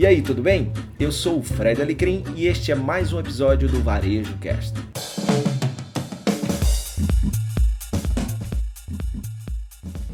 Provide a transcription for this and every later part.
E aí, tudo bem? Eu sou o Fred Alecrim e este é mais um episódio do Varejo Cast.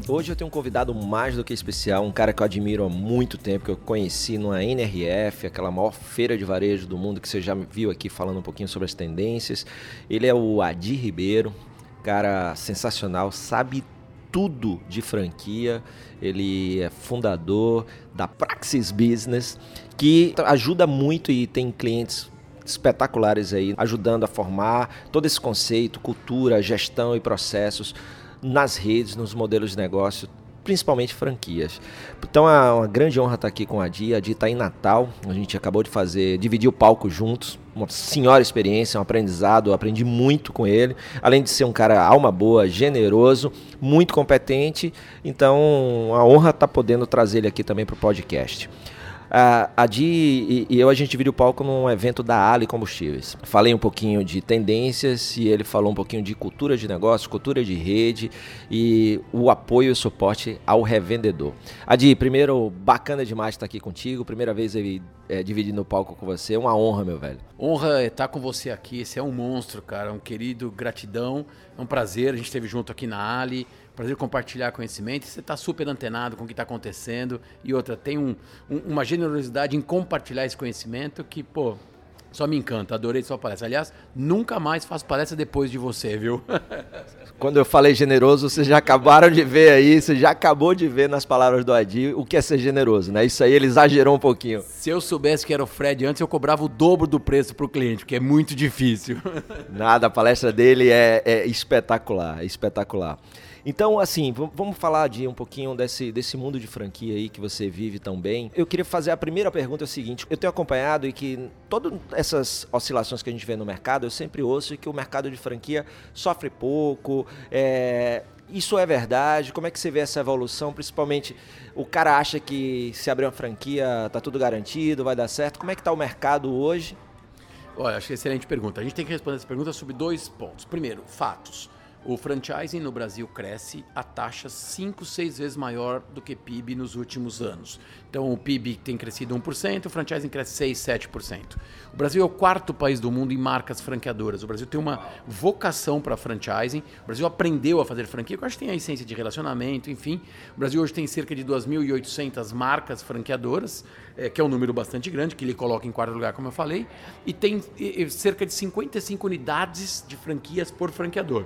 Hoje eu tenho um convidado mais do que especial, um cara que eu admiro há muito tempo, que eu conheci numa NRF, aquela maior feira de varejo do mundo que você já viu aqui falando um pouquinho sobre as tendências. Ele é o Adi Ribeiro, cara sensacional, sabe tudo de franquia. Ele é fundador da Praxis Business, que ajuda muito e tem clientes espetaculares aí, ajudando a formar todo esse conceito, cultura, gestão e processos nas redes, nos modelos de negócio, principalmente franquias. Então é uma grande honra estar aqui com a Di. A Di está em Natal, a gente acabou de fazer, dividir o palco juntos, uma senhora experiência, um aprendizado, eu aprendi muito com ele, além de ser um cara alma boa, generoso, muito competente, então a honra estar podendo trazer ele aqui também para o podcast. A, a Di e, e, eu, a gente dividiu o palco num evento da Ali Combustíveis. Falei um pouquinho de tendências e ele falou um pouquinho de cultura de negócio, cultura de rede e o apoio e suporte ao revendedor. Adi, primeiro, bacana demais estar aqui contigo. Primeira vez aí, é, dividindo o palco com você. É uma honra, meu velho. Honra estar com você aqui. Você é um monstro, cara. Um querido, gratidão. É um prazer. A gente esteve junto aqui na Ali prazer compartilhar conhecimento. Você está super antenado com o que está acontecendo. E outra, tem um, um, uma generosidade em compartilhar esse conhecimento que, pô, só me encanta. Adorei sua palestra. Aliás, nunca mais faço palestra depois de você, viu? Quando eu falei generoso, vocês já acabaram de ver aí, você já acabou de ver nas palavras do Adi o que é ser generoso, né? Isso aí ele exagerou um pouquinho. Se eu soubesse que era o Fred antes, eu cobrava o dobro do preço para o cliente, porque é muito difícil. Nada, a palestra dele é, é espetacular, é espetacular. Então, assim, vamos falar de um pouquinho desse, desse mundo de franquia aí que você vive tão bem. Eu queria fazer a primeira pergunta é o seguinte: eu tenho acompanhado e que todas essas oscilações que a gente vê no mercado, eu sempre ouço que o mercado de franquia sofre pouco. É, isso é verdade? Como é que você vê essa evolução? Principalmente, o cara acha que se abrir uma franquia tá tudo garantido, vai dar certo. Como é que está o mercado hoje? Olha, acho que é excelente pergunta. A gente tem que responder essa pergunta sobre dois pontos. Primeiro, fatos. O franchising no Brasil cresce a taxa 5, 6 vezes maior do que PIB nos últimos anos. Então o PIB tem crescido 1%, o franchising cresce 6, 7%. O Brasil é o quarto país do mundo em marcas franqueadoras. O Brasil tem uma vocação para franchising. O Brasil aprendeu a fazer franquia, eu acho que tem a essência de relacionamento, enfim. O Brasil hoje tem cerca de 2.800 marcas franqueadoras, é, que é um número bastante grande, que ele coloca em quarto lugar, como eu falei, e tem cerca de 55 unidades de franquias por franqueador.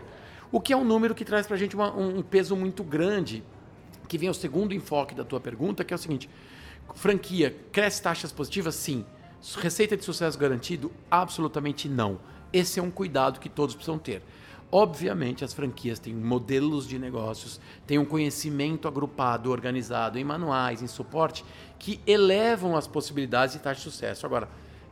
O que é um número que traz para a gente uma, um peso muito grande, que vem ao segundo enfoque da tua pergunta, que é o seguinte: franquia cresce taxas positivas? Sim. Receita de sucesso garantido? Absolutamente não. Esse é um cuidado que todos precisam ter. Obviamente, as franquias têm modelos de negócios, têm um conhecimento agrupado, organizado em manuais, em suporte, que elevam as possibilidades de taxa de sucesso. Agora,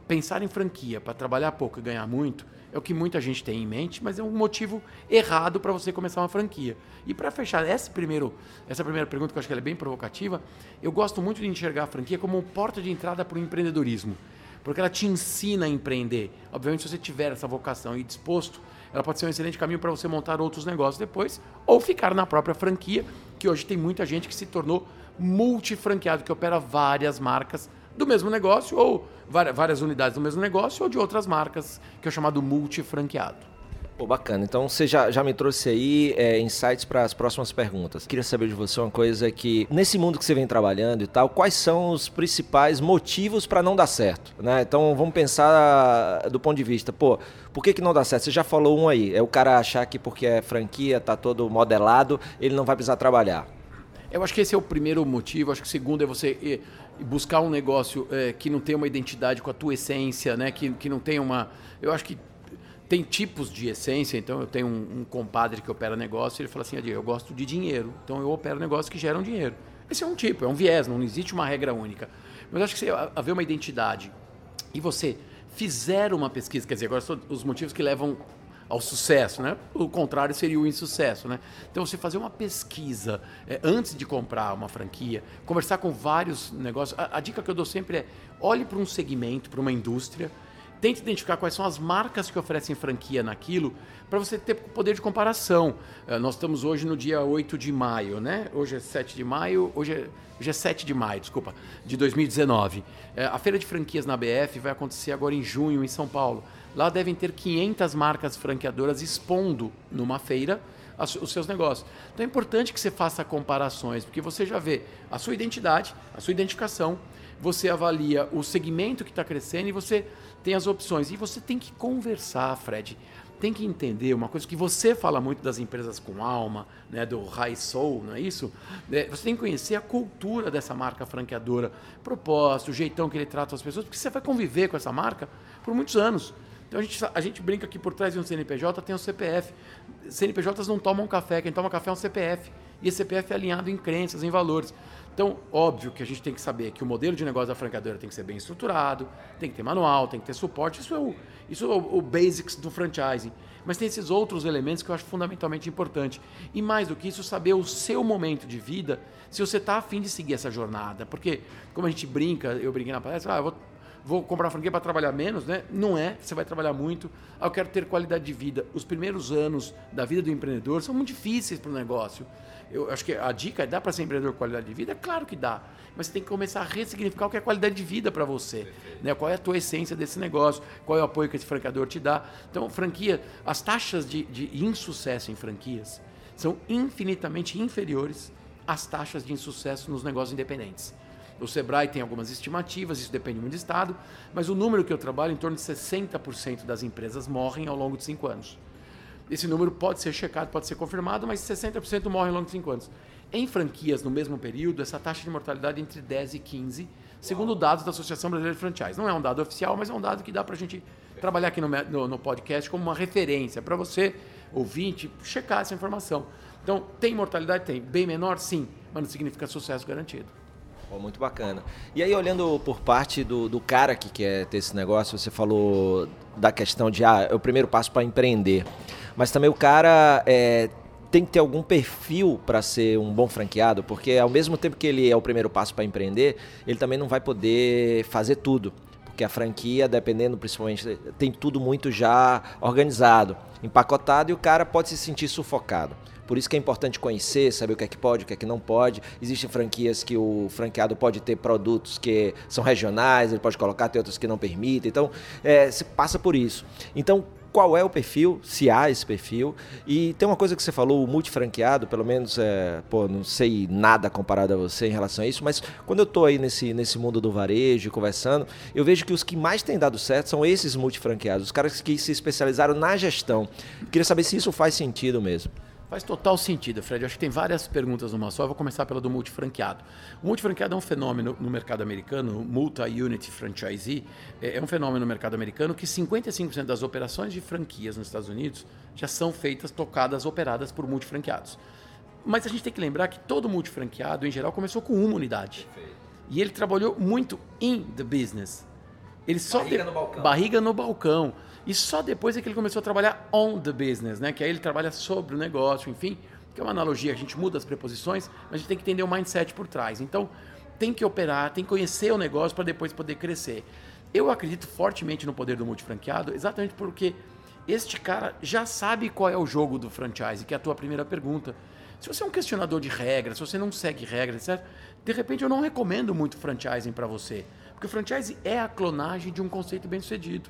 pensar em franquia para trabalhar pouco e ganhar muito é o que muita gente tem em mente, mas é um motivo errado para você começar uma franquia. E para fechar esse primeiro, essa primeira pergunta, que eu acho que é bem provocativa, eu gosto muito de enxergar a franquia como porta de entrada para o empreendedorismo. Porque ela te ensina a empreender. Obviamente, se você tiver essa vocação e disposto, ela pode ser um excelente caminho para você montar outros negócios depois, ou ficar na própria franquia, que hoje tem muita gente que se tornou multifranqueado, que opera várias marcas do mesmo negócio, ou várias unidades do mesmo negócio, ou de outras marcas, que é o chamado multifranqueado. Pô, bacana. Então você já, já me trouxe aí é, insights para as próximas perguntas. Queria saber de você uma coisa que, nesse mundo que você vem trabalhando e tal, quais são os principais motivos para não dar certo? Né? Então vamos pensar do ponto de vista, pô, por que, que não dá certo? Você já falou um aí, é o cara achar que porque é franquia, tá todo modelado, ele não vai precisar trabalhar. Eu acho que esse é o primeiro motivo. Acho que o segundo é você eh, buscar um negócio é, que não tenha uma identidade com a tua essência, né? Que, que não tenha uma. Eu acho que tem tipos de essência. Então eu tenho um, um compadre que opera negócio e ele fala assim: eu gosto de dinheiro, então eu opero negócios que geram dinheiro. Esse é um tipo, é um viés, não existe uma regra única. Mas acho que se haver uma identidade e você fizer uma pesquisa, quer dizer, agora são os motivos que levam ao sucesso, né? O contrário seria o insucesso, né? Então você fazer uma pesquisa é, antes de comprar uma franquia, conversar com vários negócios. A, a dica que eu dou sempre é olhe para um segmento, para uma indústria Tente identificar quais são as marcas que oferecem franquia naquilo para você ter poder de comparação. Uh, nós estamos hoje no dia 8 de maio, né? Hoje é 7 de maio, hoje é, hoje é 7 de maio, desculpa, de 2019. Uh, a feira de franquias na BF vai acontecer agora em junho em São Paulo. Lá devem ter 500 marcas franqueadoras expondo numa feira os seus negócios. Então é importante que você faça comparações, porque você já vê a sua identidade, a sua identificação, você avalia o segmento que está crescendo e você tem as opções. E você tem que conversar, Fred. Tem que entender uma coisa que você fala muito das empresas com alma, né, do high soul, não é isso? É, você tem que conhecer a cultura dessa marca franqueadora, propósito, o jeitão que ele trata as pessoas, porque você vai conviver com essa marca por muitos anos. Então a gente, a gente brinca que por trás de um CNPJ tem um CPF. CNPJs não tomam café, quem toma café é um CPF. E esse CPF é alinhado em crenças, em valores. Então, óbvio que a gente tem que saber que o modelo de negócio da franqueadora tem que ser bem estruturado, tem que ter manual, tem que ter suporte. Isso é o, isso é o, o basics do franchising. Mas tem esses outros elementos que eu acho fundamentalmente importante. E mais do que isso, saber o seu momento de vida, se você está afim de seguir essa jornada. Porque, como a gente brinca, eu brinquei na palestra, ah, vou vou comprar franquia para trabalhar menos, né? Não é, você vai trabalhar muito. Ah, eu quero ter qualidade de vida. Os primeiros anos da vida do empreendedor são muito difíceis para o negócio. Eu acho que a dica é dá para ser empreendedor qualidade de vida? Claro que dá. Mas você tem que começar a ressignificar o que é qualidade de vida para você. Né? Qual é a tua essência desse negócio? Qual é o apoio que esse franqueador te dá? Então, franquia, as taxas de, de insucesso em franquias são infinitamente inferiores às taxas de insucesso nos negócios independentes. O Sebrae tem algumas estimativas, isso depende muito do estado, mas o número que eu trabalho, em torno de 60% das empresas morrem ao longo de cinco anos. Esse número pode ser checado, pode ser confirmado, mas 60% morrem ao longo de cinco anos. Em franquias, no mesmo período, essa taxa de mortalidade é entre 10 e 15, segundo dados da Associação Brasileira de Franchise. Não é um dado oficial, mas é um dado que dá para a gente trabalhar aqui no, no, no podcast como uma referência para você, ouvinte, checar essa informação. Então, tem mortalidade? Tem. Bem menor? Sim, mas não significa sucesso garantido. Oh, muito bacana. E aí, olhando por parte do, do cara que quer ter esse negócio, você falou da questão de, ah, é o primeiro passo para empreender. Mas também o cara é, tem que ter algum perfil para ser um bom franqueado, porque ao mesmo tempo que ele é o primeiro passo para empreender, ele também não vai poder fazer tudo. Porque a franquia, dependendo principalmente, tem tudo muito já organizado, empacotado, e o cara pode se sentir sufocado. Por isso que é importante conhecer, saber o que é que pode, o que é que não pode. Existem franquias que o franqueado pode ter produtos que são regionais, ele pode colocar, tem outros que não permitem. Então, é, se passa por isso. Então, qual é o perfil, se há esse perfil. E tem uma coisa que você falou, o multifranqueado, pelo menos, é, pô, não sei nada comparado a você em relação a isso, mas quando eu estou aí nesse, nesse mundo do varejo, conversando, eu vejo que os que mais têm dado certo são esses multifranqueados, os caras que se especializaram na gestão. Queria saber se isso faz sentido mesmo. Faz total sentido, Fred. Eu acho que tem várias perguntas numa só. Eu vou começar pela do multifranqueado. O multifranqueado é um fenômeno no mercado americano, multi-unit franchisee, é, é um fenômeno no mercado americano que 55% das operações de franquias nos Estados Unidos já são feitas, tocadas, operadas por multifranqueados. Mas a gente tem que lembrar que todo multifranqueado, em geral, começou com uma unidade. Perfeito. E ele trabalhou muito in the business. Ele só barriga de... no balcão. Barriga no balcão. E só depois é que ele começou a trabalhar on the business, né? Que aí ele trabalha sobre o negócio, enfim, que é uma analogia, a gente muda as preposições, mas a gente tem que entender o mindset por trás. Então, tem que operar, tem que conhecer o negócio para depois poder crescer. Eu acredito fortemente no poder do multifranqueado, exatamente porque este cara já sabe qual é o jogo do franchise, que é a tua primeira pergunta. Se você é um questionador de regras, se você não segue regras, etc., de repente eu não recomendo muito franchising para você. Porque o franchise é a clonagem de um conceito bem sucedido.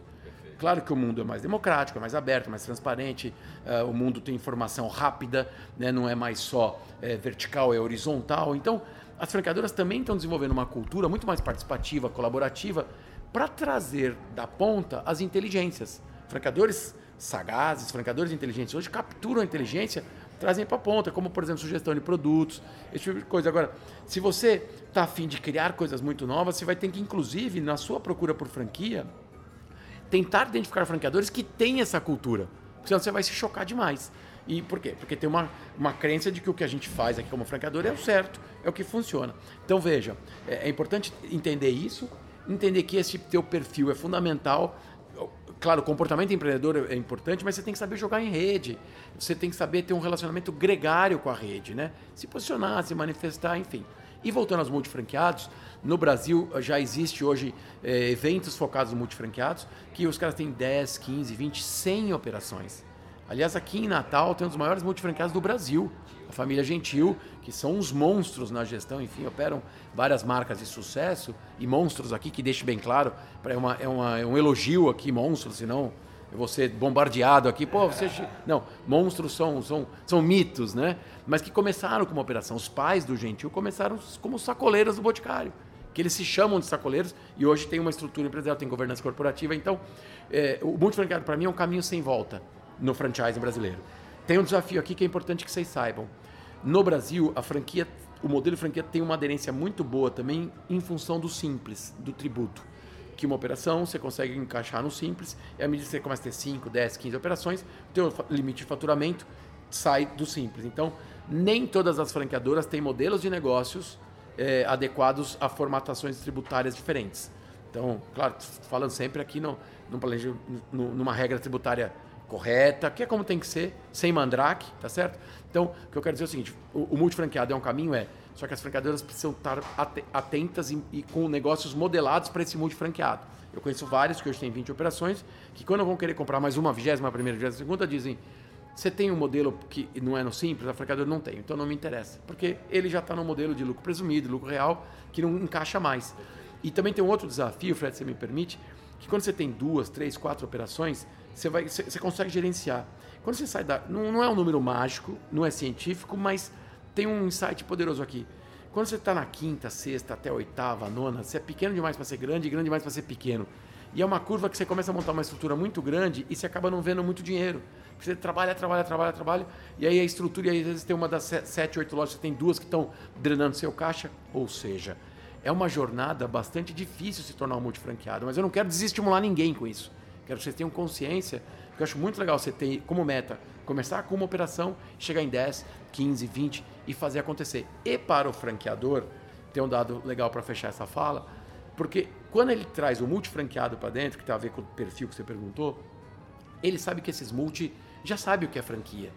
Claro que o mundo é mais democrático, é mais aberto, mais transparente, uh, o mundo tem informação rápida, né? não é mais só é, vertical, é horizontal. Então, as franqueadoras também estão desenvolvendo uma cultura muito mais participativa, colaborativa, para trazer da ponta as inteligências. Franqueadores sagazes, franqueadores inteligentes hoje capturam a inteligência, trazem para a ponta, como por exemplo sugestão de produtos, esse tipo de coisa. Agora, se você está afim de criar coisas muito novas, você vai ter que, inclusive, na sua procura por franquia, tentar identificar franqueadores que têm essa cultura. Senão você vai se chocar demais. E por quê? Porque tem uma, uma crença de que o que a gente faz aqui como franqueador é o certo, é o que funciona. Então veja, é, é importante entender isso, entender que esse teu perfil é fundamental. Claro, o comportamento empreendedor é importante, mas você tem que saber jogar em rede. Você tem que saber ter um relacionamento gregário com a rede, né? Se posicionar, se manifestar, enfim. E voltando aos multifranqueados, no Brasil já existe hoje é, eventos focados no multifranqueados, que os caras têm 10, 15, 20, 100 operações. Aliás, aqui em Natal tem um dos maiores multifranqueados do Brasil, a família Gentil, que são uns monstros na gestão, enfim, operam várias marcas de sucesso e monstros aqui, que deixe bem claro, é, uma, é, uma, é um elogio aqui, monstros, senão ser bombardeado aqui. Pô, você. Não, monstros são, são, são mitos, né? Mas que começaram como operação. Os pais do Gentil começaram como sacoleiros do Boticário. Que eles se chamam de sacoleiros e hoje tem uma estrutura empresarial, tem governança corporativa. Então, é, o multifranqueado para mim é um caminho sem volta no franchising brasileiro. Tem um desafio aqui que é importante que vocês saibam. No Brasil, a franquia, o modelo de franquia tem uma aderência muito boa também em função do simples, do tributo que uma operação você consegue encaixar no simples, e à medida que você começa a ter 5, 10, 15 operações, o teu limite de faturamento sai do simples. Então, nem todas as franqueadoras têm modelos de negócios é, adequados a formatações tributárias diferentes. Então, claro, falando sempre aqui no, no planejo, no, numa regra tributária correta, que é como tem que ser, sem mandrake, tá certo? Então, o que eu quero dizer é o seguinte, o, o multifranqueado é um caminho, é só que as franqueadoras precisam estar atentas e, e com negócios modelados para esse multifranqueado. Eu conheço vários que hoje têm 20 operações, que quando vão querer comprar mais uma, vigésima, primeira, vigésima, segunda, dizem você tem um modelo que não é no simples, a franqueadora não tem, então não me interessa. Porque ele já está no modelo de lucro presumido, lucro real, que não encaixa mais. E também tem um outro desafio, Fred, se me permite, que quando você tem duas, três, quatro operações, você, vai, você, você consegue gerenciar. Quando você sai da. Não, não é um número mágico, não é científico, mas tem um insight poderoso aqui. Quando você está na quinta, sexta, até oitava, nona, você é pequeno demais para ser grande e grande demais para ser pequeno. E é uma curva que você começa a montar uma estrutura muito grande e você acaba não vendo muito dinheiro. Você trabalha, trabalha, trabalha, trabalha, e aí a estrutura, e aí às vezes tem uma das sete, oito lojas, você tem duas que estão drenando seu caixa. Ou seja, é uma jornada bastante difícil se tornar um multifranqueado, mas eu não quero desestimular ninguém com isso. Quero que vocês tenham consciência, que eu acho muito legal você ter como meta começar com uma operação, chegar em 10, 15, 20 e fazer acontecer. E para o franqueador, tem um dado legal para fechar essa fala, porque quando ele traz o multifranqueado para dentro, que tem a ver com o perfil que você perguntou, ele sabe que esses multi já sabe o que é franquia.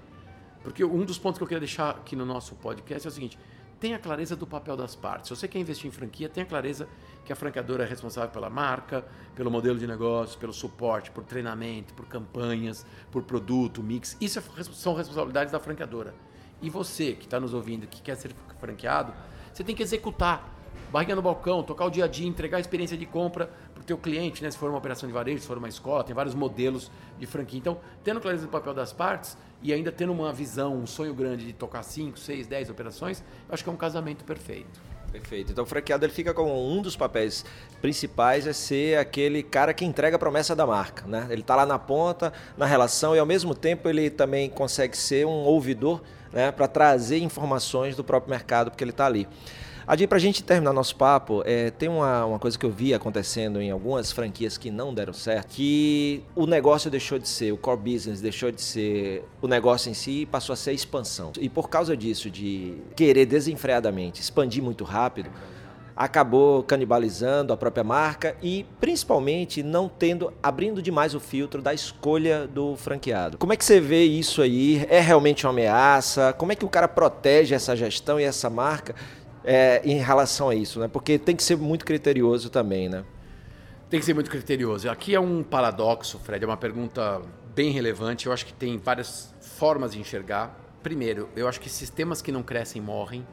Porque um dos pontos que eu queria deixar aqui no nosso podcast é o seguinte: tenha clareza do papel das partes. Se você quer investir em franquia, tenha clareza que a franqueadora é responsável pela marca, pelo modelo de negócio, pelo suporte, por treinamento, por campanhas, por produto, mix. Isso é, são responsabilidades da franqueadora. E você que está nos ouvindo, que quer ser franqueado, você tem que executar. Barriga no balcão, tocar o dia a dia, entregar a experiência de compra para o teu cliente, né? se for uma operação de varejo, se for uma escola, tem vários modelos de franquia. Então, tendo clareza do papel das partes e ainda tendo uma visão, um sonho grande de tocar 5, 6, 10 operações, eu acho que é um casamento perfeito. Perfeito. Então o franqueado ele fica com um dos papéis principais é ser aquele cara que entrega a promessa da marca, né? Ele está lá na ponta, na relação e ao mesmo tempo ele também consegue ser um ouvidor, né, para trazer informações do próprio mercado porque ele está ali. Adi, para a gente terminar nosso papo, é, tem uma, uma coisa que eu vi acontecendo em algumas franquias que não deram certo, que o negócio deixou de ser, o core business deixou de ser o negócio em si e passou a ser a expansão. E por causa disso, de querer desenfreadamente expandir muito rápido, acabou canibalizando a própria marca e principalmente não tendo abrindo demais o filtro da escolha do franqueado. Como é que você vê isso aí? É realmente uma ameaça? Como é que o cara protege essa gestão e essa marca é, em relação a isso, né? Porque tem que ser muito criterioso também, né? Tem que ser muito criterioso. Aqui é um paradoxo, Fred, é uma pergunta bem relevante. Eu acho que tem várias formas de enxergar. Primeiro, eu acho que sistemas que não crescem morrem.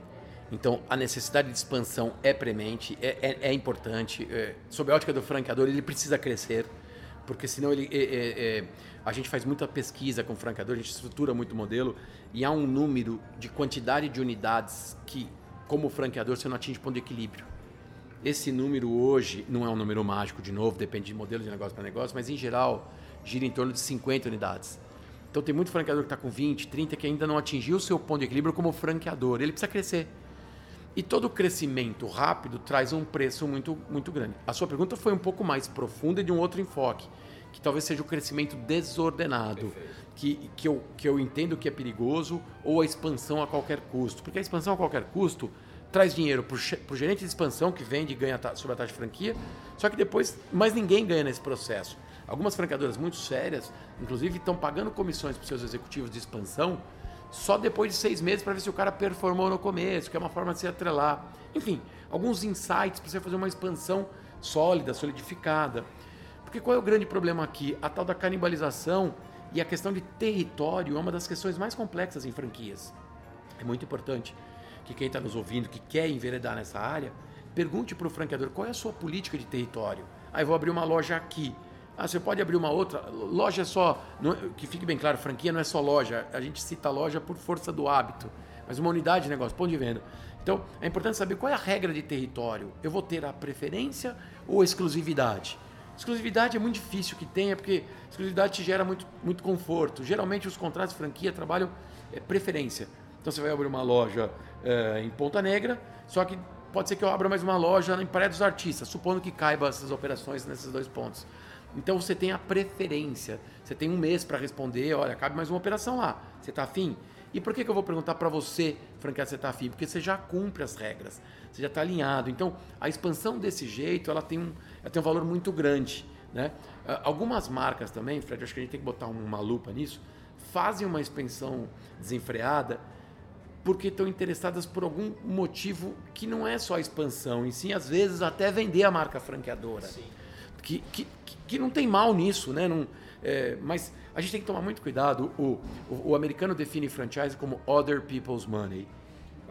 Então, a necessidade de expansão é premente, é, é, é importante. É, sob a ótica do franqueador, ele precisa crescer, porque senão ele, é, é, é, a gente faz muita pesquisa com o franqueador, a gente estrutura muito modelo, e há um número de quantidade de unidades que como franqueador, você não atinge ponto de equilíbrio. Esse número hoje não é um número mágico, de novo, depende de modelo de negócio para negócio, mas em geral gira em torno de 50 unidades. Então tem muito franqueador que está com 20, 30 que ainda não atingiu o seu ponto de equilíbrio como franqueador. Ele precisa crescer. E todo crescimento rápido traz um preço muito, muito grande. A sua pergunta foi um pouco mais profunda e de um outro enfoque, que talvez seja o crescimento desordenado, que, que, eu, que eu entendo que é perigoso, ou a expansão a qualquer custo. Porque a expansão a qualquer custo traz dinheiro para o gerente de expansão que vende e ganha sobre a taxa de franquia, só que depois mais ninguém ganha nesse processo. Algumas franqueadoras muito sérias, inclusive, estão pagando comissões para seus executivos de expansão só depois de seis meses para ver se o cara performou no começo, que é uma forma de se atrelar. Enfim, alguns insights para você fazer uma expansão sólida, solidificada. Porque qual é o grande problema aqui? A tal da canibalização e a questão de território é uma das questões mais complexas em franquias. É muito importante que quem está nos ouvindo, que quer enveredar nessa área, pergunte para o franqueador qual é a sua política de território. Ah, eu vou abrir uma loja aqui. Ah, você pode abrir uma outra. Loja é só. Não, que fique bem claro, franquia não é só loja. A gente cita loja por força do hábito. Mas uma unidade de negócio, ponto de venda. Então, é importante saber qual é a regra de território. Eu vou ter a preferência ou a exclusividade? Exclusividade é muito difícil que tenha, porque exclusividade te gera muito, muito conforto. Geralmente, os contratos de franquia trabalham é, preferência. Então, você vai abrir uma loja é, em Ponta Negra, só que pode ser que eu abra mais uma loja em Praia dos Artistas, supondo que caiba essas operações nesses dois pontos. Então você tem a preferência. Você tem um mês para responder, olha, cabe mais uma operação lá. Você está afim? E por que, que eu vou perguntar para você, franqueado, você está afim? Porque você já cumpre as regras, você já está alinhado. Então, a expansão desse jeito, ela tem um, ela tem um valor muito grande. Né? Ah, algumas marcas também, Fred, acho que a gente tem que botar uma lupa nisso, fazem uma expansão desenfreada porque estão interessadas por algum motivo que não é só a expansão, e sim, às vezes, até vender a marca franqueadora. Sim que, que, que não tem mal nisso, né? Não, é, mas a gente tem que tomar muito cuidado. O, o, o, americano define franchise como other people's money,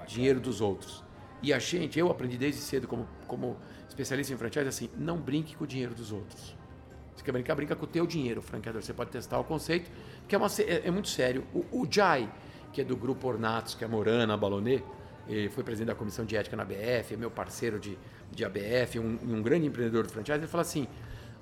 dinheiro dos outros. E a gente, eu aprendi desde cedo como, como especialista em franchise, assim, não brinque com o dinheiro dos outros. Você quer brincar, brinca com o teu dinheiro, franqueador. Você pode testar o conceito, que é, uma, é, é muito sério. O, o Jai, que é do grupo Ornatos, que é Morana, Balonet, ele foi presidente da comissão de ética na BF, é meu parceiro de, de ABF, um, um grande empreendedor de franchise, ele fala assim,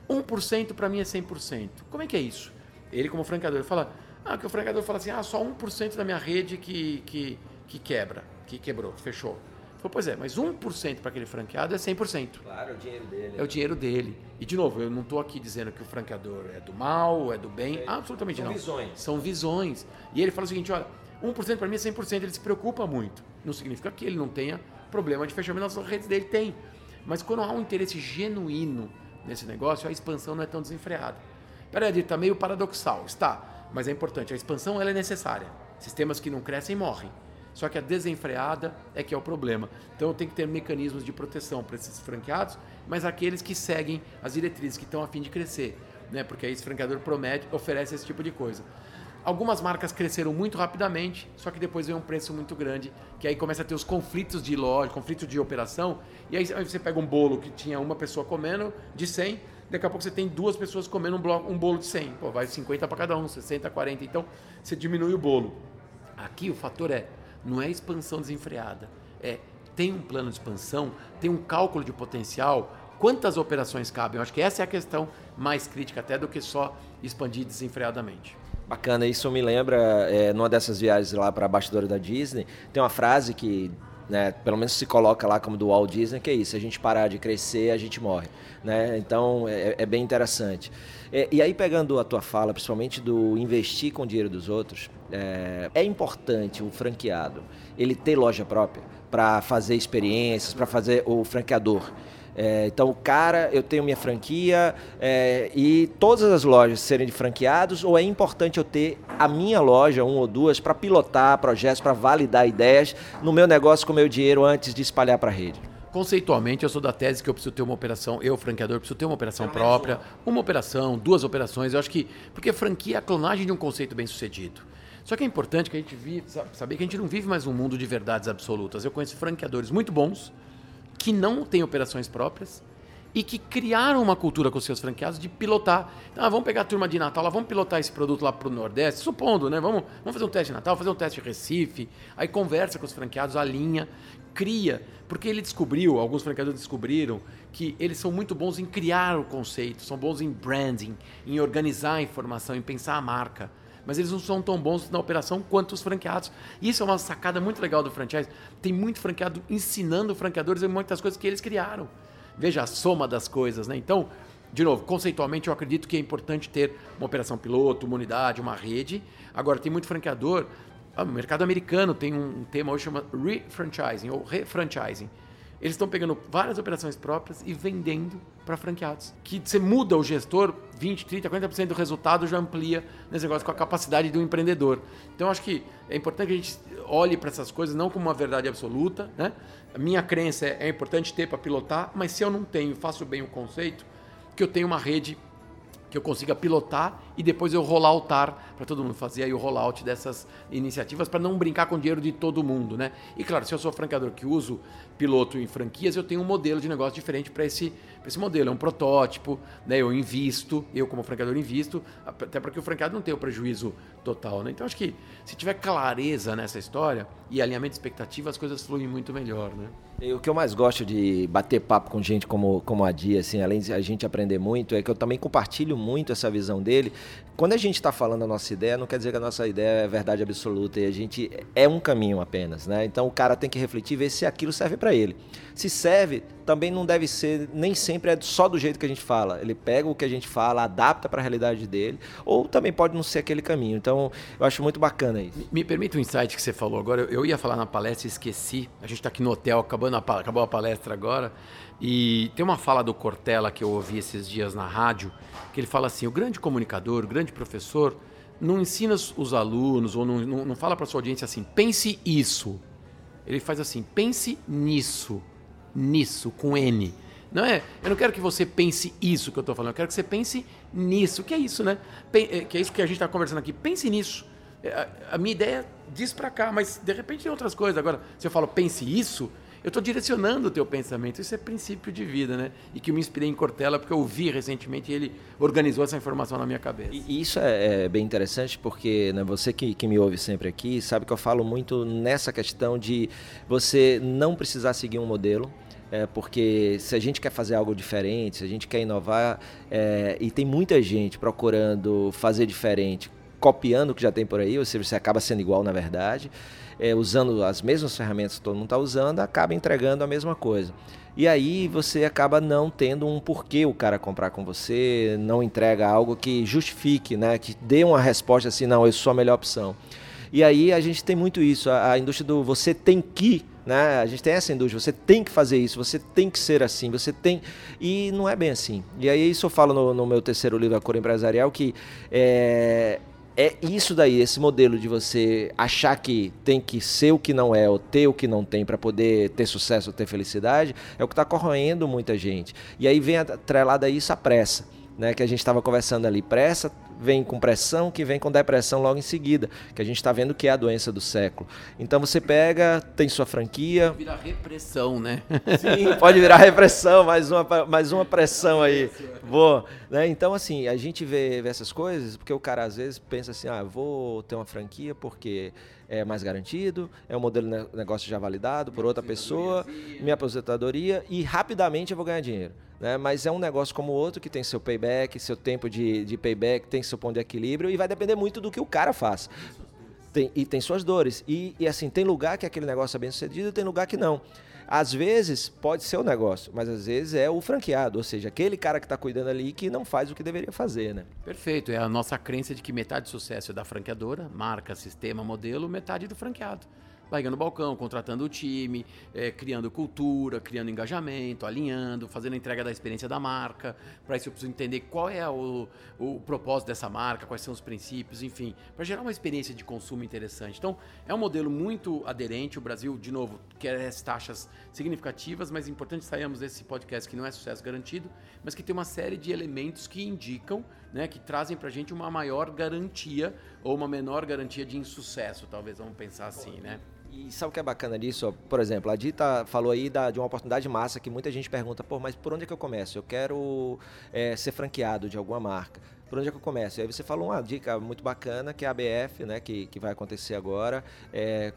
1% para mim é 100%. Como é que é isso? Ele como franqueador fala, ah, que o franqueador fala assim, ah, só 1% da minha rede que, que, que quebra, que quebrou, fechou. Falou, pois é, mas 1% para aquele franqueado é 100%. Claro, é o dinheiro dele. É o dinheiro dele. E, de novo, eu não estou aqui dizendo que o franqueador é do mal, é do bem. É, absolutamente são não. São visões. São visões. E ele fala o seguinte, olha, 1% para mim é 100%. Ele se preocupa muito. Não significa que ele não tenha problema de fechamento nas redes dele. Tem. Mas quando há um interesse genuíno nesse negócio, a expansão não é tão desenfreada. Peraí, está meio paradoxal. Está. Mas é importante. A expansão ela é necessária. Sistemas que não crescem morrem. Só que a desenfreada é que é o problema. Então tem que ter mecanismos de proteção para esses franqueados, mas aqueles que seguem as diretrizes, que estão a fim de crescer. Né? Porque aí esse franqueador promete, oferece esse tipo de coisa. Algumas marcas cresceram muito rapidamente, só que depois veio um preço muito grande, que aí começa a ter os conflitos de loja, conflitos de operação, e aí você pega um bolo que tinha uma pessoa comendo de 100, daqui a pouco você tem duas pessoas comendo um, bloco, um bolo de 100. Pô, vai 50 para cada um, 60, 40, então você diminui o bolo. Aqui o fator é, não é expansão desenfreada, é tem um plano de expansão, tem um cálculo de potencial, quantas operações cabem? Eu acho que essa é a questão mais crítica até do que só expandir desenfreadamente. Bacana, isso me lembra, é, numa dessas viagens lá para a bastidora da Disney, tem uma frase que, né, pelo menos se coloca lá como do Walt Disney, que é isso, se a gente parar de crescer, a gente morre. Né? Então, é, é bem interessante. É, e aí, pegando a tua fala, principalmente do investir com o dinheiro dos outros, é, é importante o franqueado, ele ter loja própria para fazer experiências, para fazer o franqueador é, então, cara, eu tenho minha franquia é, e todas as lojas serem de franqueados, ou é importante eu ter a minha loja, uma ou duas, para pilotar projetos, para validar ideias no meu negócio com o meu dinheiro antes de espalhar para a rede? Conceitualmente, eu sou da tese que eu preciso ter uma operação, eu, franqueador, preciso ter uma operação própria, uma operação, duas operações. Eu acho que. Porque franquia é a clonagem de um conceito bem sucedido. Só que é importante que a gente vive, saber que a gente não vive mais um mundo de verdades absolutas. Eu conheço franqueadores muito bons, que não têm operações próprias e que criaram uma cultura com seus franqueados de pilotar. Então, ah, vamos pegar a turma de Natal, lá, vamos pilotar esse produto lá para o Nordeste, supondo, né? Vamos, vamos fazer um teste de Natal, fazer um teste de Recife. Aí conversa com os franqueados, alinha, cria. Porque ele descobriu, alguns franqueadores descobriram, que eles são muito bons em criar o conceito, são bons em branding, em organizar a informação, em pensar a marca mas eles não são tão bons na operação quanto os franqueados. Isso é uma sacada muito legal do franchise. Tem muito franqueado ensinando franqueadores muitas coisas que eles criaram. Veja a soma das coisas, né? Então, de novo, conceitualmente eu acredito que é importante ter uma operação piloto, uma unidade, uma rede. Agora, tem muito franqueador. Ah, o mercado americano tem um tema hoje chama refranchising ou refranchising. Eles estão pegando várias operações próprias e vendendo para franqueados. Que você muda o gestor, 20, 30, 40% do resultado já amplia nesse negócio com a capacidade do empreendedor. Então acho que é importante que a gente olhe para essas coisas não como uma verdade absoluta. Né? A minha crença é, é importante ter para pilotar, mas se eu não tenho, faço bem o conceito, que eu tenho uma rede que eu consiga pilotar e depois eu rolloutar para todo mundo fazer aí o rollout dessas iniciativas para não brincar com o dinheiro de todo mundo, né? E claro, se eu sou franqueador que uso piloto em franquias, eu tenho um modelo de negócio diferente para esse, esse modelo. É um protótipo, né? Eu invisto, eu como franqueador invisto, até para que o franqueado não tenha o prejuízo total, né? Então acho que se tiver clareza nessa história e alinhamento de expectativa, as coisas fluem muito melhor, né? E o que eu mais gosto de bater papo com gente como, como a Dia, assim, além de a gente aprender muito, é que eu também compartilho muito essa visão dele. Quando a gente está falando a nossa ideia, não quer dizer que a nossa ideia é verdade absoluta, e a gente é um caminho apenas, né? Então o cara tem que refletir ver se aquilo serve para ele. Se serve, também não deve ser, nem sempre é só do jeito que a gente fala. Ele pega o que a gente fala, adapta para a realidade dele, ou também pode não ser aquele caminho. Então eu acho muito bacana isso. Me, me permite um insight que você falou agora. Eu ia falar na palestra e esqueci. A gente está aqui no hotel, acabando a, acabou a palestra agora, e tem uma fala do Cortella que eu ouvi esses dias na rádio, que ele fala assim: o grande comunicador, o grande professor, não ensina os alunos, ou não, não, não fala para sua audiência assim, pense isso. Ele faz assim, pense nisso, nisso, com N. Não é? Eu não quero que você pense isso que eu estou falando, eu quero que você pense nisso. Que é isso, né? É, que é isso que a gente está conversando aqui. Pense nisso. É, a minha ideia diz para cá, mas de repente tem outras coisas. Agora, se eu falo pense isso, eu estou direcionando o teu pensamento. Isso é princípio de vida, né? E que eu me inspirei em Cortella porque eu vi recentemente e ele organizou essa informação na minha cabeça. E isso é, é bem interessante porque né, você que, que me ouve sempre aqui sabe que eu falo muito nessa questão de você não precisar seguir um modelo, é, porque se a gente quer fazer algo diferente, se a gente quer inovar, é, e tem muita gente procurando fazer diferente, copiando o que já tem por aí, ou seja, você acaba sendo igual na verdade é, usando as mesmas ferramentas que todo mundo está usando, acaba entregando a mesma coisa. E aí você acaba não tendo um porquê o cara comprar com você, não entrega algo que justifique, né? que dê uma resposta assim, não, eu sou a melhor opção. E aí a gente tem muito isso, a, a indústria do você tem que né? A gente tem essa indústria, você tem que fazer isso, você tem que ser assim, você tem. E não é bem assim. E aí isso eu falo no, no meu terceiro livro, A Cor Empresarial, que é, é isso daí, esse modelo de você achar que tem que ser o que não é ou ter o que não tem para poder ter sucesso ou ter felicidade, é o que está corroendo muita gente. E aí vem atrelada a isso a pressa, né? Que a gente estava conversando ali. Pressa vem com pressão, que vem com depressão logo em seguida, que a gente está vendo que é a doença do século. Então você pega, tem sua franquia. Pode virar repressão, né? Sim, pode virar repressão, mais uma, mais uma pressão aí. Vou, né? Então, assim, a gente vê, vê essas coisas porque o cara às vezes pensa assim: ah, vou ter uma franquia porque é mais garantido, é um modelo de negócio já validado por outra pessoa, minha aposentadoria e rapidamente eu vou ganhar dinheiro. Né? Mas é um negócio como o outro que tem seu payback, seu tempo de, de payback, tem seu ponto de equilíbrio e vai depender muito do que o cara faz. Tem, e tem suas dores. E, e assim, tem lugar que aquele negócio é bem sucedido, tem lugar que não. Às vezes pode ser o negócio, mas às vezes é o franqueado, ou seja, aquele cara que está cuidando ali que não faz o que deveria fazer, né? Perfeito. É a nossa crença de que metade do sucesso é da franqueadora, marca, sistema, modelo, metade do franqueado barrigando o balcão, contratando o time, é, criando cultura, criando engajamento, alinhando, fazendo a entrega da experiência da marca. Para isso eu preciso entender qual é o, o propósito dessa marca, quais são os princípios, enfim, para gerar uma experiência de consumo interessante. Então, é um modelo muito aderente. O Brasil, de novo, quer as taxas significativas, mas é importante sairmos desse podcast que não é sucesso garantido, mas que tem uma série de elementos que indicam, né, que trazem para a gente uma maior garantia ou uma menor garantia de insucesso, talvez, vamos pensar assim, né? E sabe o que é bacana disso? Por exemplo, a Dita falou aí da, de uma oportunidade massa que muita gente pergunta, pô, mas por onde é que eu começo? Eu quero é, ser franqueado de alguma marca por onde é que eu começo? E aí você falou uma dica muito bacana, que é a ABF, né, que, que vai acontecer agora. É,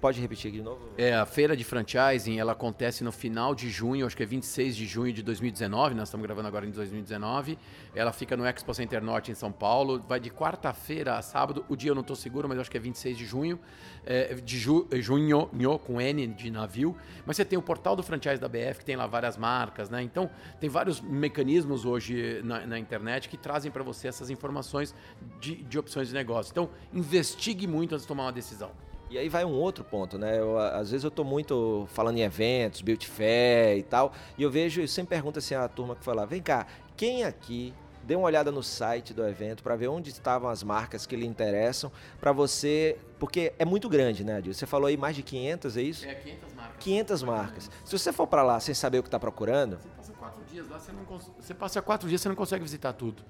pode repetir aqui de novo? É, a feira de franchising, ela acontece no final de junho, acho que é 26 de junho de 2019, nós estamos gravando agora em 2019. Ela fica no Expo Center Norte, em São Paulo. Vai de quarta-feira a sábado, o dia eu não estou seguro, mas acho que é 26 de junho. É, de ju, junho, nho, com N de navio. Mas você tem o portal do franchise da ABF, que tem lá várias marcas, né? Então, tem vários mecanismos hoje na, na internet que trazem para para você essas informações de, de opções de negócio. Então, investigue muito antes de tomar uma decisão. E aí vai um outro ponto, né? Eu, às vezes eu estou muito falando em eventos, Beauty Fair e tal, e eu vejo, eu sempre pergunto assim a turma que foi lá, vem cá, quem aqui dê uma olhada no site do evento para ver onde estavam as marcas que lhe interessam, para você, porque é muito grande, né, Adil? Você falou aí mais de 500, é isso? É, 500 marcas. 500 marcas. Se você for para lá sem saber o que está procurando... Você passa quatro dias lá, você, não cons... você passa quatro dias, você não consegue visitar tudo.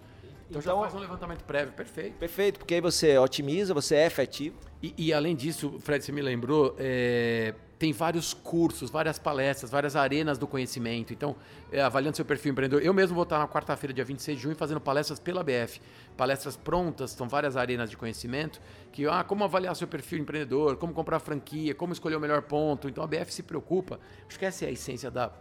Então, então já faz um levantamento prévio, perfeito. Perfeito, porque aí você otimiza, você é efetivo. E, e além disso, Fred, você me lembrou, é, tem vários cursos, várias palestras, várias arenas do conhecimento. Então, é, avaliando seu perfil empreendedor. Eu mesmo vou estar na quarta-feira, dia 26 de junho, fazendo palestras pela BF. Palestras prontas, são várias arenas de conhecimento. Que, ah, como avaliar seu perfil empreendedor, como comprar franquia, como escolher o melhor ponto. Então, a BF se preocupa. Acho que essa é a essência da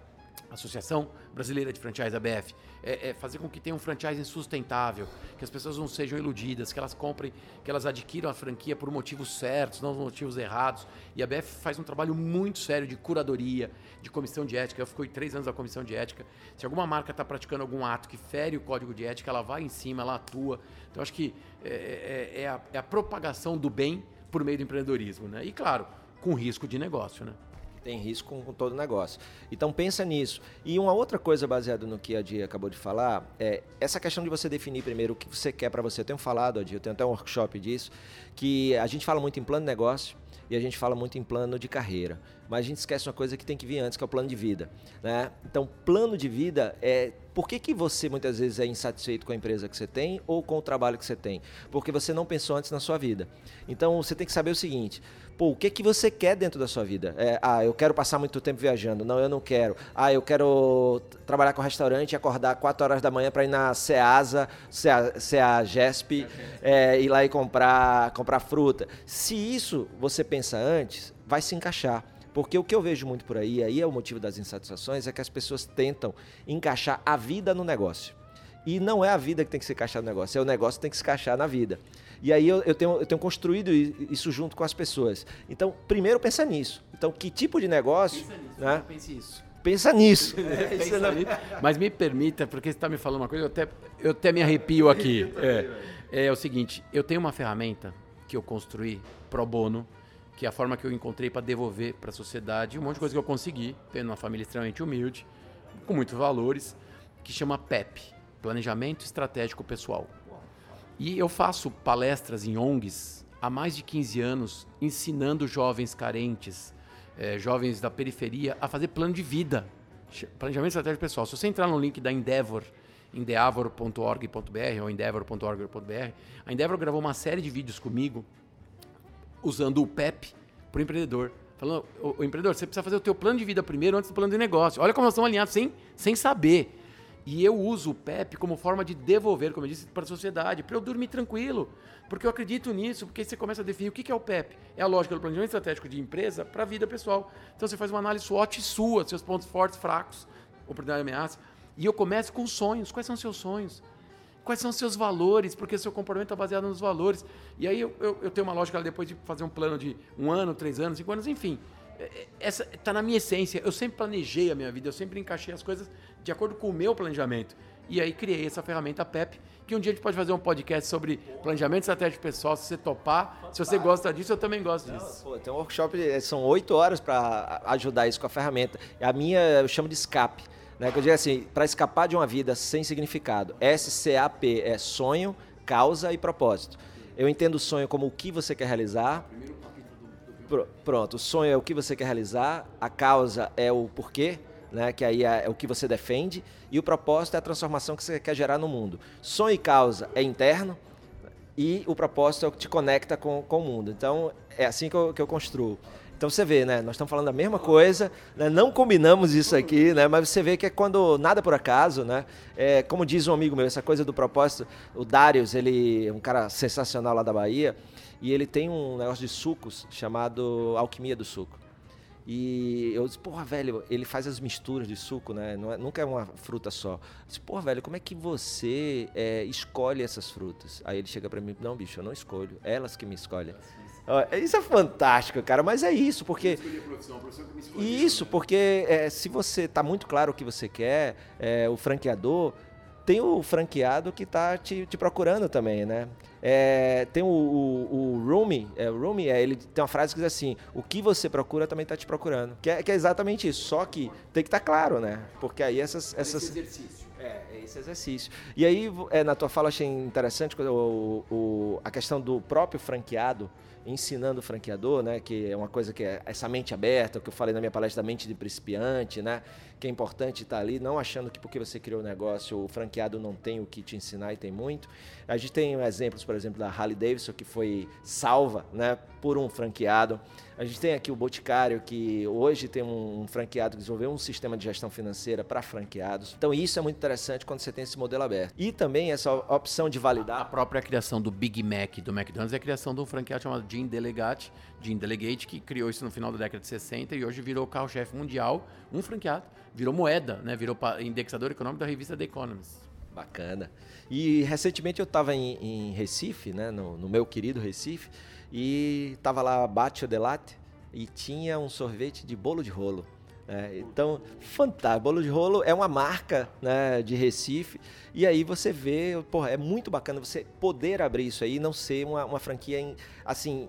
Associação Brasileira de Franchise, ABF, é, é, fazer com que tenha um franchising sustentável, que as pessoas não sejam iludidas, que elas comprem, que elas adquiram a franquia por motivos certos, não motivos errados. E a ABF faz um trabalho muito sério de curadoria, de comissão de ética. Eu fui três anos na comissão de ética. Se alguma marca está praticando algum ato que fere o código de ética, ela vai em cima, ela atua. Então, acho que é, é, é a, é a propagação do bem por meio do empreendedorismo. Né? E, claro, com risco de negócio. Né? Tem risco com, todo o negócio. Então pensa nisso. E uma outra coisa baseada no que a Dia acabou de falar é essa questão de você definir primeiro o que você quer para você. Eu tenho falado, Adia, eu tenho até um workshop disso, que a gente fala muito em plano de negócio e a gente fala muito em plano de carreira. Mas a gente esquece uma coisa que tem que vir antes, que é o plano de vida. Né? Então, plano de vida é por que, que você muitas vezes é insatisfeito com a empresa que você tem ou com o trabalho que você tem? Porque você não pensou antes na sua vida. Então você tem que saber o seguinte: Pô, o que que você quer dentro da sua vida? É, ah, eu quero passar muito tempo viajando. Não, eu não quero. Ah, eu quero trabalhar com restaurante e acordar 4 horas da manhã para ir na Ceasa, Cea, Cea Gesp, é, ir lá e comprar, comprar fruta. Se isso você pensa antes, vai se encaixar. Porque o que eu vejo muito por aí, aí é o motivo das insatisfações, é que as pessoas tentam encaixar a vida no negócio. E não é a vida que tem que se encaixar no negócio, é o negócio que tem que se encaixar na vida. E aí eu, eu, tenho, eu tenho construído isso junto com as pessoas. Então, primeiro pensa nisso. Então, que tipo de negócio. Pensa nisso, né? pense isso. Pensa nisso. É, pensa nisso. Mas me permita, porque você está me falando uma coisa, eu até, eu até me arrepio aqui. É, é o seguinte, eu tenho uma ferramenta que eu construí pro bono, que é a forma que eu encontrei para devolver para a sociedade um monte de coisa que eu consegui, tendo uma família extremamente humilde, com muitos valores, que chama PEP, Planejamento Estratégico Pessoal. E eu faço palestras em ONGs há mais de 15 anos, ensinando jovens carentes, é, jovens da periferia, a fazer plano de vida, planejamento estratégico pessoal. Se você entrar no link da Endeavor, endeavor.org.br ou endeavor.org.br, a Endeavor gravou uma série de vídeos comigo usando o PEP para o empreendedor. Falando, o, empreendedor, você precisa fazer o teu plano de vida primeiro antes do plano de negócio. Olha como nós estamos alinhados sem, sem saber. E eu uso o PEP como forma de devolver, como eu disse, para a sociedade, para eu dormir tranquilo. Porque eu acredito nisso, porque você começa a definir o que é o PEP. É a lógica do planejamento estratégico de empresa para a vida pessoal. Então você faz uma análise SWOT sua, seus pontos fortes, fracos, oportunidade e ameaça. E eu começo com sonhos. Quais são os seus sonhos? Quais são os seus valores? Porque seu comportamento está baseado nos valores. E aí eu, eu, eu tenho uma lógica depois de fazer um plano de um ano, três anos, cinco anos, enfim é, é, essa está na minha essência. Eu sempre planejei a minha vida, eu sempre encaixei as coisas de acordo com o meu planejamento. E aí criei essa ferramenta PEP, que um dia a gente pode fazer um podcast sobre planejamento estratégico pessoal, se você topar. Se você gosta disso, eu também gosto disso. Pô, tem um workshop, é, são oito horas para ajudar isso com a ferramenta. A minha eu chamo de escape. Né? Que eu digo assim, para escapar de uma vida sem significado. SCAP é sonho, causa e propósito. Eu entendo o sonho como o que você quer realizar. Pronto, o sonho é o que você quer realizar, a causa é o porquê, né, que aí é, é o que você defende, e o propósito é a transformação que você quer gerar no mundo. Sonho e causa é interno, e o propósito é o que te conecta com, com o mundo. Então, é assim que eu, que eu construo. Então você vê, né? Nós estamos falando da mesma coisa, né? não combinamos isso aqui, né? Mas você vê que é quando nada por acaso, né? É, como diz um amigo meu, essa coisa do propósito, o Darius, ele é um cara sensacional lá da Bahia, e ele tem um negócio de sucos chamado Alquimia do Suco. E eu disse, porra, velho, ele faz as misturas de suco, né? É, nunca é uma fruta só. Eu disse, porra, velho, como é que você é, escolhe essas frutas? Aí ele chega para mim, não, bicho, eu não escolho. Elas que me escolhem. Isso é fantástico, cara, mas é isso, porque. Isso, porque é, se você está muito claro o que você quer, é, o franqueador, tem o franqueado que está te, te, procurando também, né? É, tem o, o, o Rumi, é, o Rumi é, ele tem uma frase que diz assim: o que você procura também está te procurando. Que é, que é, exatamente isso. Só que tem que estar tá claro, né? Porque aí essas. essas... Esse exercício. É, é esse exercício. E aí, é, na tua fala, achei interessante o, o, a questão do próprio franqueado ensinando o franqueador, né, que é uma coisa que é essa mente aberta, o que eu falei na minha palestra da mente de principiante, né, que é importante estar ali, não achando que porque você criou o um negócio o franqueado não tem o que te ensinar e tem muito. A gente tem exemplos, por exemplo, da Harley Davidson que foi salva, né, por um franqueado. A gente tem aqui o Boticário, que hoje tem um, franqueado que desenvolveu um sistema de gestão financeira para franqueados. Então, isso é muito interessante quando você tem esse modelo aberto. E também essa opção de validar. A própria criação do Big Mac do McDonald's é a criação de um franqueado chamado Jim Delegate, Jim Delegate, que criou isso no final da década de 60 e hoje virou carro-chefe mundial, um franqueado, virou moeda, né? virou indexador econômico da revista The Economist. Bacana. E recentemente eu estava em, em, Recife, né, no, no meu querido Recife, e tava lá Batio Delate e tinha um sorvete de bolo de rolo. É, então, fantástico. Bolo de rolo é uma marca né, de Recife. E aí você vê, porra, é muito bacana você poder abrir isso aí e não ser uma, uma franquia em, assim,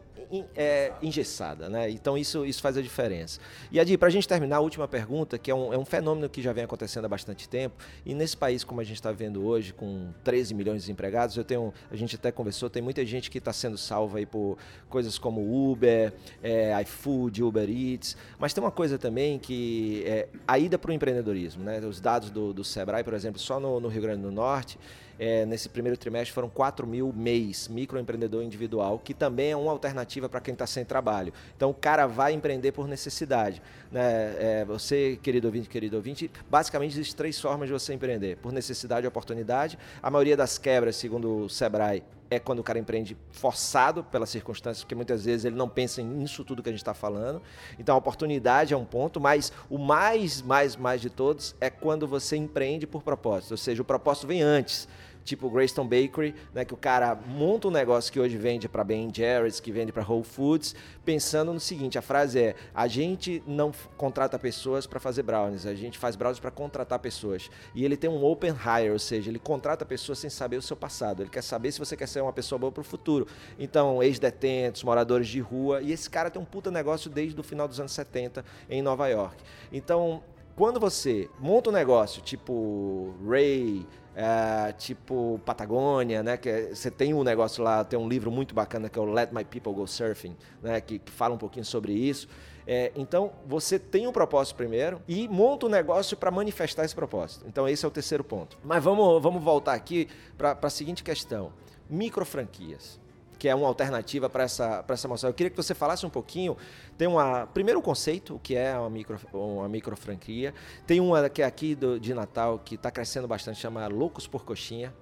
é, engessada, né? Então isso, isso faz a diferença. E Adi, para a gente terminar, a última pergunta, que é um, é um fenômeno que já vem acontecendo há bastante tempo, e nesse país, como a gente está vendo hoje, com 13 milhões de empregados, eu tenho, a gente até conversou, tem muita gente que está sendo salva aí por coisas como Uber, é, iFood, Uber Eats, mas tem uma coisa também que é a ida para o empreendedorismo, né? Os dados do, do Sebrae, por exemplo, só no, no Rio Grande do Norte, é, nesse primeiro trimestre foram 4 mil MEIs, microempreendedor individual, que também é uma alternativa para quem está sem trabalho. Então o cara vai empreender por necessidade. Né? É, você, querido ouvinte, querido ouvinte, basicamente existem três formas de você empreender: por necessidade e oportunidade. A maioria das quebras, segundo o Sebrae, é quando o cara empreende forçado pelas circunstâncias, porque muitas vezes ele não pensa nisso tudo que a gente está falando. Então a oportunidade é um ponto, mas o mais, mais, mais de todos é quando você empreende por propósito, ou seja, o propósito vem antes tipo Greystone Bakery, né, que o cara monta um negócio que hoje vende para Ben Jerry's, que vende para Whole Foods, pensando no seguinte, a frase é: a gente não contrata pessoas para fazer brownies, a gente faz brownies para contratar pessoas. E ele tem um open hire, ou seja, ele contrata pessoas sem saber o seu passado. Ele quer saber se você quer ser uma pessoa boa para o futuro. Então, ex-detentos, moradores de rua, e esse cara tem um puta negócio desde o final dos anos 70 em Nova York. Então, quando você monta um negócio tipo Ray, é, tipo Patagônia, né? Que é, você tem um negócio lá, tem um livro muito bacana que é o Let My People Go Surfing, né? Que, que fala um pouquinho sobre isso. É, então, você tem um propósito primeiro e monta um negócio para manifestar esse propósito. Então, esse é o terceiro ponto. Mas vamos, vamos voltar aqui para a seguinte questão: micro franquias que é uma alternativa para essa, essa moção. Eu queria que você falasse um pouquinho. Tem uma. Primeiro conceito, o que é uma micro, uma micro franquia. Tem uma que é aqui do, de Natal que está crescendo bastante, chama Loucos por Coxinha.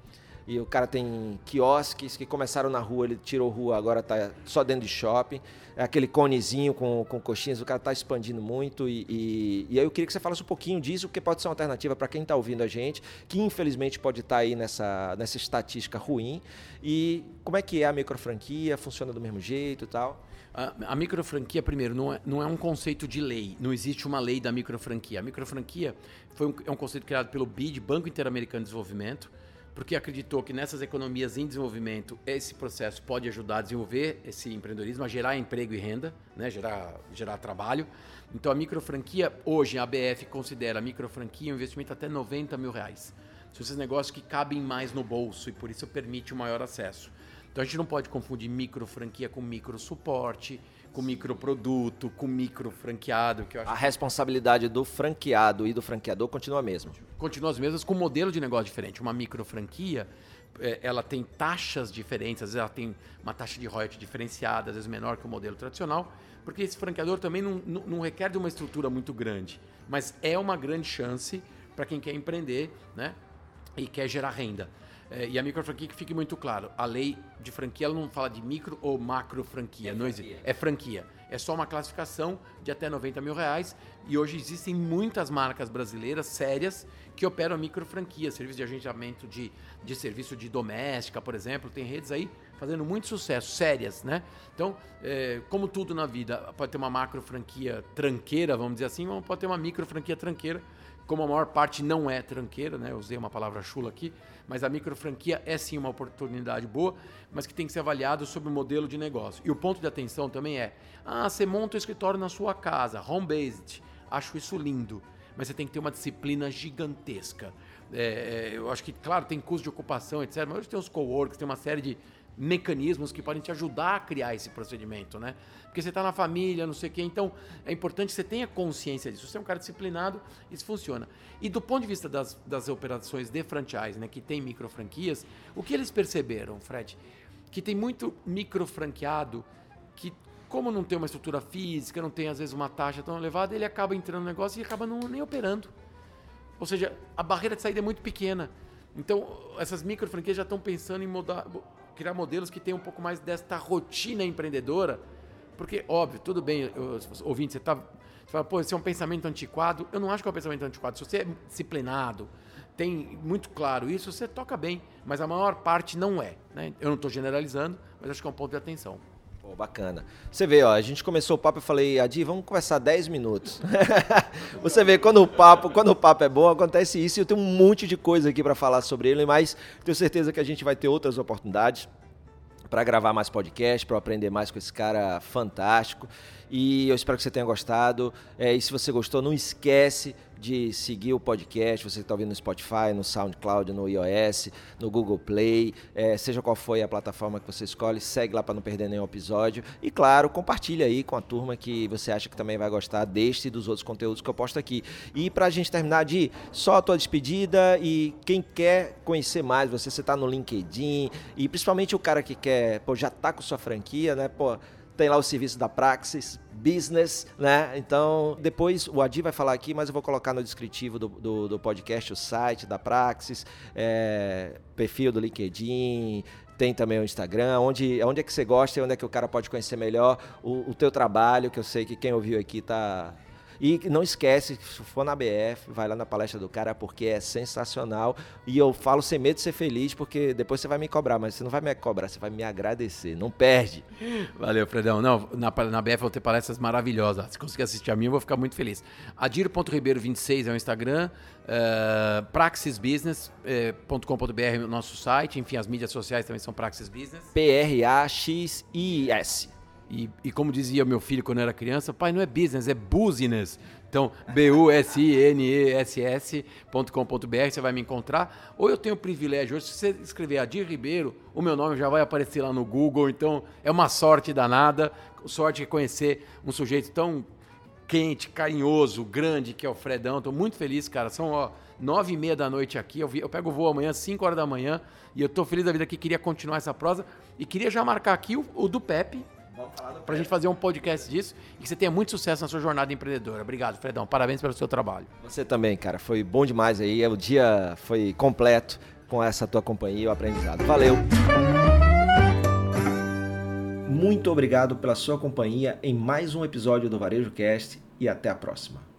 E o cara tem quiosques que começaram na rua, ele tirou rua, agora está só dentro de shopping. É aquele conezinho com, com coxinhas, o cara está expandindo muito. E, e, e, aí eu queria que você falasse um pouquinho disso, porque pode ser uma alternativa para quem está ouvindo a gente, que infelizmente pode estar tá aí nessa, nessa estatística ruim. E como é que é a microfranquia? Funciona do mesmo jeito e tal? A, a microfranquia, primeiro, não é, não é um conceito de lei. Não existe uma lei da microfranquia. A microfranquia foi um, é um conceito criado pelo BID, Banco Interamericano de Desenvolvimento, porque acreditou que nessas economias em desenvolvimento esse processo pode ajudar a desenvolver esse empreendedorismo, a gerar emprego e renda, né, gerar, gerar trabalho. Então a microfranquia, hoje a ABF considera a microfranquia um investimento até 90 mil reais. São esses negócios que cabem mais no bolso e por isso permite o um maior acesso. Então a gente não pode confundir micro franquia com micro suporte, com microproduto, com micro franqueado. Que a responsabilidade do franqueado e do franqueador continua a mesma. Continua as mesmas com um modelo de negócio diferente. Uma micro franquia, é, ela tem taxas diferentes, às vezes ela tem uma taxa de royalties diferenciada, às vezes menor que o modelo tradicional, porque esse franqueador também não, não, não requer de uma estrutura muito grande, mas é uma grande chance para quem quer empreender, né? E quer gerar renda. É, e a micro franquia que fique muito claro, a lei de franquia ela não fala de micro ou macro franquia, é não franquia. existe. É franquia. É só uma classificação de até 90 mil reais e hoje existem muitas marcas brasileiras sérias que operam micro franquia, serviço de agendamento de, de serviço de doméstica, por exemplo, tem redes aí fazendo muito sucesso, sérias, né? Então, é, como tudo na vida, pode ter uma macro franquia tranqueira, vamos dizer assim, ou pode ter uma micro franquia tranqueira como a maior parte não é tranqueira, né? Eu usei uma palavra chula aqui, mas a micro franquia é sim uma oportunidade boa, mas que tem que ser avaliado sobre o modelo de negócio. E o ponto de atenção também é: ah, você monta o escritório na sua casa, home-based. Acho isso lindo, mas você tem que ter uma disciplina gigantesca. É, é eu acho que, claro, tem custo de ocupação, etc. Mas hoje tem os coworks, tem uma série de mecanismos que podem te ajudar a criar esse procedimento, né? Porque você está na família, não sei o quê. Então, é importante que você tenha consciência disso. Você é um cara disciplinado, isso funciona. E do ponto de vista das, das operações de franchise, né, que tem micro franquias, o que eles perceberam, Fred? Que tem muito micro franqueado que, como não tem uma estrutura física, não tem às vezes uma taxa tão elevada, ele acaba entrando no negócio e acaba não, nem operando. Ou seja, a barreira de saída é muito pequena. Então, essas micro franquias já estão pensando em mudar, criar modelos que tenham um pouco mais desta rotina empreendedora. Porque, óbvio, tudo bem, ouvinte, você está. Você fala, pô, esse é um pensamento antiquado. Eu não acho que é um pensamento antiquado. Se você é disciplinado, tem muito claro isso, você toca bem. Mas a maior parte não é. Né? Eu não estou generalizando, mas acho que é um ponto de atenção. Bacana. Você vê, ó, a gente começou o papo e falei, Adi, vamos conversar 10 minutos. Você vê, quando o papo, quando o papo é bom, acontece isso e eu tenho um monte de coisa aqui para falar sobre ele, mas tenho certeza que a gente vai ter outras oportunidades para gravar mais podcast, para aprender mais com esse cara fantástico. E eu espero que você tenha gostado. É, e se você gostou, não esquece de seguir o podcast, você está ouvindo no Spotify, no SoundCloud, no iOS, no Google Play, é, seja qual for a plataforma que você escolhe, segue lá para não perder nenhum episódio. E claro, compartilha aí com a turma que você acha que também vai gostar deste e dos outros conteúdos que eu posto aqui. E para a gente terminar de só a tua despedida e quem quer conhecer mais, você está no LinkedIn e principalmente o cara que quer, pô, já tá com sua franquia, né, pô, tem lá o serviço da Praxis Business, né? Então, depois o Adi vai falar aqui, mas eu vou colocar no descritivo do, do, do podcast o site da Praxis, é, perfil do LinkedIn, tem também o Instagram, onde, onde é que você gosta e onde é que o cara pode conhecer melhor o, o teu trabalho, que eu sei que quem ouviu aqui tá e não esquece, se for na BF, vai lá na palestra do cara, porque é sensacional. E eu falo sem medo de ser feliz, porque depois você vai me cobrar, mas você não vai me cobrar, você vai me agradecer. Não perde. Valeu, Fredão. Não, na, na BF vou ter palestras maravilhosas. Se conseguir assistir a mim, eu vou ficar muito feliz. Adiro.ribeiro26 é o Instagram. Uh, praxisbusiness.com.br é o nosso site. Enfim, as mídias sociais também são Praxis Business. P-R-A-X-I-S. E, e, como dizia meu filho quando era criança, pai, não é business, é business. Então, b-u-s-i-n-e-s-s.com.br, você vai me encontrar. Ou eu tenho o privilégio, hoje, se você escrever Adir Ribeiro, o meu nome já vai aparecer lá no Google. Então, é uma sorte danada. Sorte de conhecer um sujeito tão quente, carinhoso, grande, que é o Fredão. Estou muito feliz, cara. São ó, nove e meia da noite aqui. Eu, vi, eu pego o voo amanhã, cinco horas da manhã. E eu estou feliz da vida que queria continuar essa prosa. E queria já marcar aqui o, o do Pepe para a gente fazer um podcast disso e que você tenha muito sucesso na sua jornada empreendedora. Obrigado, Fredão. Parabéns pelo seu trabalho. Você também, cara. Foi bom demais aí. O dia foi completo com essa tua companhia e o aprendizado. Valeu! Muito obrigado pela sua companhia em mais um episódio do Varejo Cast e até a próxima.